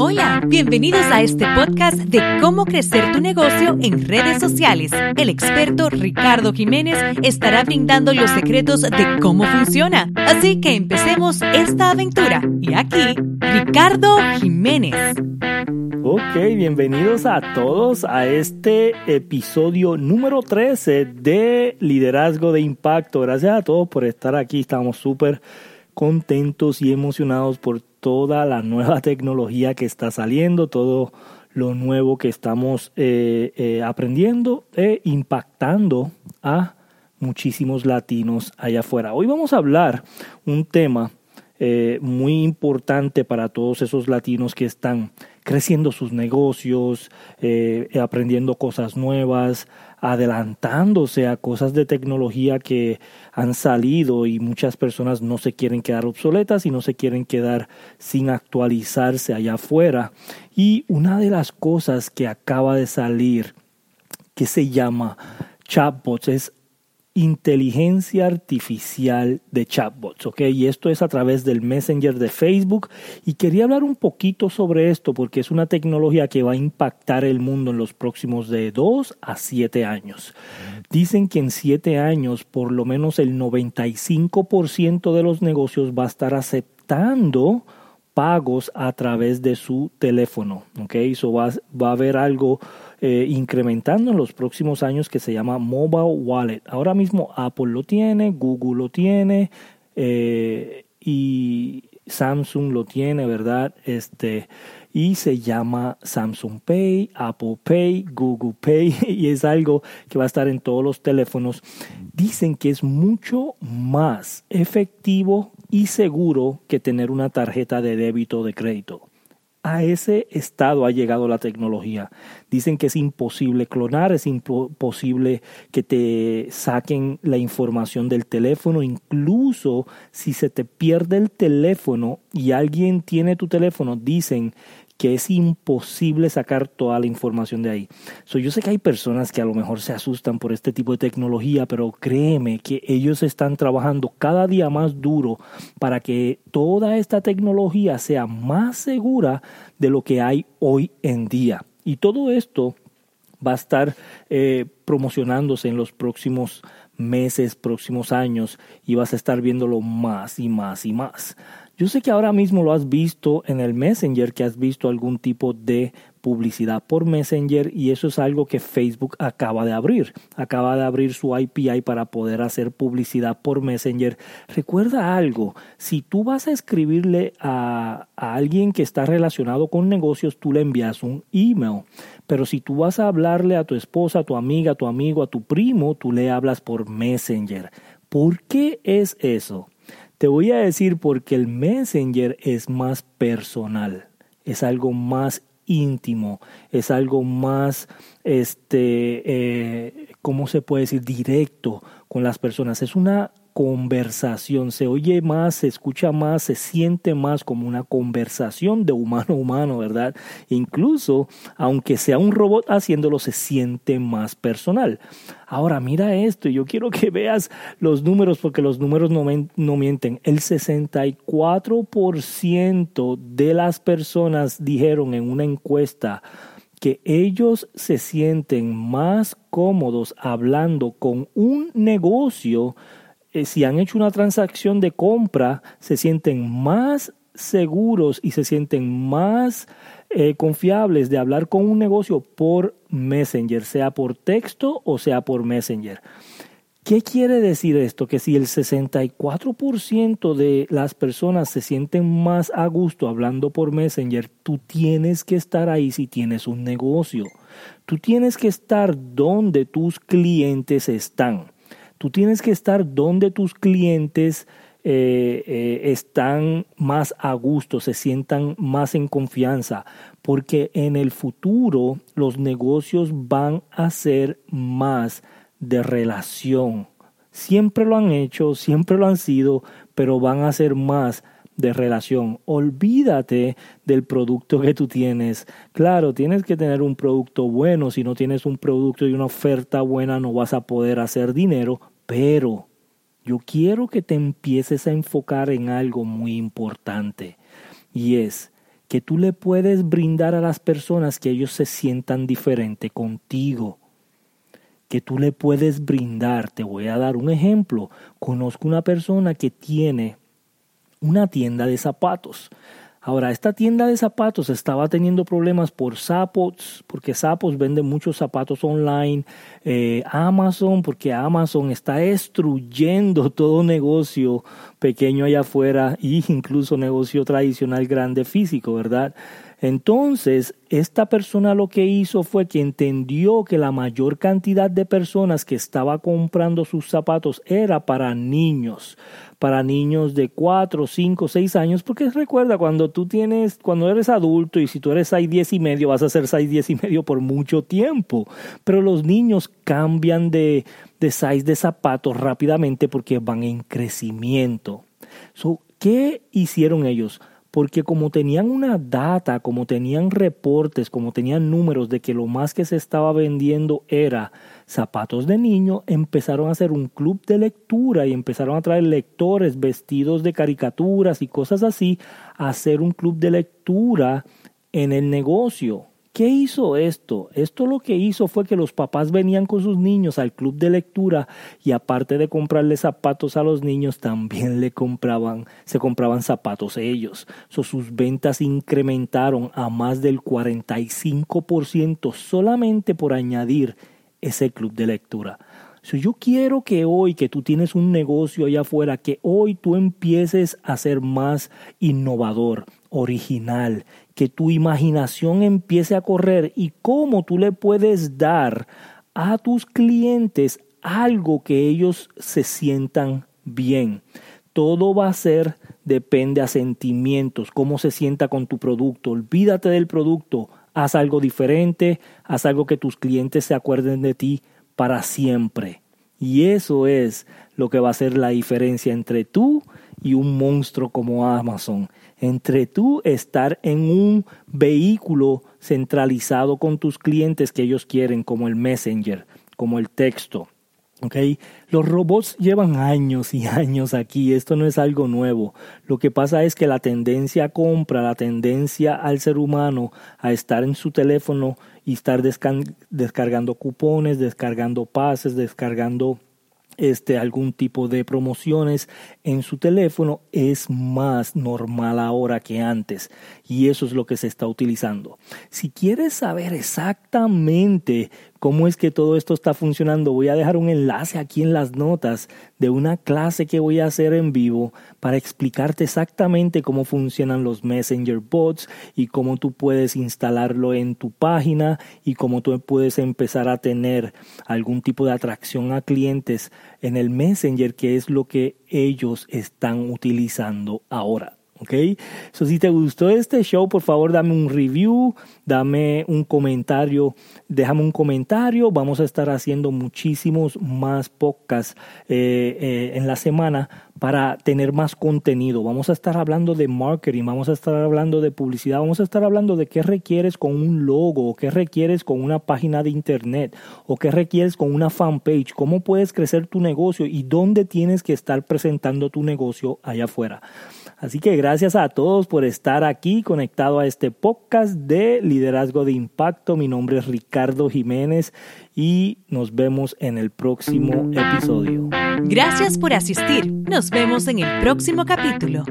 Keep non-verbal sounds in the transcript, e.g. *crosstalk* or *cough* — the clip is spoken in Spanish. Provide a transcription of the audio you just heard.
Hola, bienvenidos a este podcast de cómo crecer tu negocio en redes sociales. El experto Ricardo Jiménez estará brindando los secretos de cómo funciona. Así que empecemos esta aventura. Y aquí, Ricardo Jiménez. Ok, bienvenidos a todos a este episodio número 13 de Liderazgo de Impacto. Gracias a todos por estar aquí. Estamos súper contentos y emocionados por toda la nueva *laughs* tecnología que está saliendo, todo lo nuevo que estamos eh, eh, aprendiendo e impactando a muchísimos latinos allá afuera. Hoy vamos a hablar un tema eh, muy importante para todos esos latinos que están creciendo sus negocios, aprendiendo cosas nuevas, adelantándose a cosas de tecnología que han salido y muchas personas no se quieren quedar obsoletas y no se quieren quedar sin actualizarse allá afuera. Y una de las cosas que acaba de salir que se llama chatbots es inteligencia artificial de chatbots, ¿ok? Y esto es a través del Messenger de Facebook. Y quería hablar un poquito sobre esto porque es una tecnología que va a impactar el mundo en los próximos de 2 a 7 años. Dicen que en 7 años por lo menos el 95% de los negocios va a estar aceptando pagos a través de su teléfono, ¿ok? Eso va, va a haber algo eh, incrementando en los próximos años que se llama Mobile Wallet. Ahora mismo Apple lo tiene, Google lo tiene eh, y Samsung lo tiene, ¿verdad? Este, y se llama Samsung Pay, Apple Pay, Google Pay *laughs* y es algo que va a estar en todos los teléfonos. Dicen que es mucho más efectivo y seguro que tener una tarjeta de débito o de crédito a ese estado ha llegado la tecnología. Dicen que es imposible clonar, es imposible que te saquen la información del teléfono, incluso si se te pierde el teléfono y alguien tiene tu teléfono, dicen que es imposible sacar toda la información de ahí. So, yo sé que hay personas que a lo mejor se asustan por este tipo de tecnología, pero créeme que ellos están trabajando cada día más duro para que toda esta tecnología sea más segura de lo que hay hoy en día. Y todo esto va a estar eh, promocionándose en los próximos meses, próximos años y vas a estar viéndolo más y más y más. Yo sé que ahora mismo lo has visto en el Messenger, que has visto algún tipo de publicidad por Messenger y eso es algo que Facebook acaba de abrir. Acaba de abrir su API para poder hacer publicidad por Messenger. Recuerda algo, si tú vas a escribirle a, a alguien que está relacionado con negocios, tú le envías un email. Pero si tú vas a hablarle a tu esposa, a tu amiga, a tu amigo, a tu primo, tú le hablas por Messenger. ¿Por qué es eso? Te voy a decir porque el Messenger es más personal, es algo más íntimo, es algo más, este, eh, ¿cómo se puede decir? Directo con las personas. Es una conversación, se oye más, se escucha más, se siente más como una conversación de humano a humano, ¿verdad? Incluso, aunque sea un robot haciéndolo, se siente más personal. Ahora, mira esto, yo quiero que veas los números porque los números no, no mienten. El 64% de las personas dijeron en una encuesta que ellos se sienten más cómodos hablando con un negocio eh, si han hecho una transacción de compra, se sienten más seguros y se sienten más eh, confiables de hablar con un negocio por Messenger, sea por texto o sea por Messenger. ¿Qué quiere decir esto? Que si el 64% de las personas se sienten más a gusto hablando por Messenger, tú tienes que estar ahí si tienes un negocio. Tú tienes que estar donde tus clientes están. Tú tienes que estar donde tus clientes eh, eh, están más a gusto, se sientan más en confianza, porque en el futuro los negocios van a ser más de relación. Siempre lo han hecho, siempre lo han sido, pero van a ser más de relación. Olvídate del producto que tú tienes. Claro, tienes que tener un producto bueno. Si no tienes un producto y una oferta buena, no vas a poder hacer dinero. Pero yo quiero que te empieces a enfocar en algo muy importante. Y es que tú le puedes brindar a las personas que ellos se sientan diferente contigo que tú le puedes brindar. Te voy a dar un ejemplo. Conozco una persona que tiene una tienda de zapatos. Ahora, esta tienda de zapatos estaba teniendo problemas por Zappos, porque Zappos vende muchos zapatos online, eh, Amazon, porque Amazon está destruyendo *laughs* todo negocio pequeño allá afuera e incluso negocio tradicional grande físico, ¿verdad? Entonces, esta persona lo que hizo fue que entendió que la mayor cantidad de personas que estaba comprando sus zapatos era para niños, para niños de 4, 5, 6 años, porque recuerda, cuando tú tienes, cuando eres adulto y si tú eres 6, 10 y medio, vas a ser 6, 10 y medio por mucho tiempo, pero los niños cambian de, de size de zapatos rápidamente porque van en crecimiento. ¿Qué hicieron ellos? Porque como tenían una data, como tenían reportes, como tenían números de que lo más que se estaba vendiendo era zapatos de niño, empezaron a hacer un club de lectura y empezaron a traer lectores vestidos de caricaturas y cosas así, a hacer un club de lectura en el negocio. ¿Qué hizo esto? Esto lo que hizo fue que los papás venían con sus niños al club de lectura y aparte de comprarle zapatos a los niños, también le compraban, se compraban zapatos ellos. sus ventas incrementaron a más del 45% solamente por añadir ese club de lectura. yo quiero que hoy que tú tienes un negocio allá afuera, que hoy tú empieces a ser más innovador, original, que tu imaginación empiece a correr y cómo tú le puedes dar a tus clientes algo que ellos se sientan bien. Todo va a ser depende a sentimientos, cómo se sienta con tu producto. Olvídate del producto, haz algo diferente, haz algo que tus clientes se acuerden de ti para siempre. Y eso es lo que va a ser la diferencia entre tú y un monstruo como Amazon entre tú estar en un vehículo centralizado con tus clientes que ellos quieren, como el Messenger, como el texto. Okay. Los robots llevan años y años aquí, esto no es algo nuevo. Lo que pasa es que la tendencia a compra, la tendencia al ser humano a estar en su teléfono y estar descargando cupones, descargando pases, descargando este, algún tipo de promociones en su teléfono es más normal ahora que antes y eso es lo que se está utilizando. Si quieres saber exactamente cómo es que todo esto está funcionando, voy a dejar un enlace aquí en las notas de una clase que voy a hacer en vivo para explicarte exactamente cómo funcionan los Messenger bots y cómo tú puedes instalarlo en tu página y cómo tú puedes empezar a tener algún tipo de atracción a clientes en el Messenger, que es lo que ellos están utilizando ahora. ¿Ok? So, si te gustó este show, por favor dame un review, dame un comentario, déjame un comentario. Vamos a estar haciendo muchísimos más podcasts eh, eh, en la semana para tener más contenido. Vamos a estar hablando de marketing, vamos a estar hablando de publicidad, vamos a estar hablando de qué requieres con un logo, qué requieres con una página de internet, o qué requieres con una fanpage, cómo puedes crecer tu negocio y dónde tienes que estar presentando tu negocio allá afuera. Así que gracias a todos por estar aquí conectado a este podcast de liderazgo de impacto. Mi nombre es Ricardo Jiménez y nos vemos en el próximo episodio. Gracias por asistir. Nos vemos en el próximo capítulo.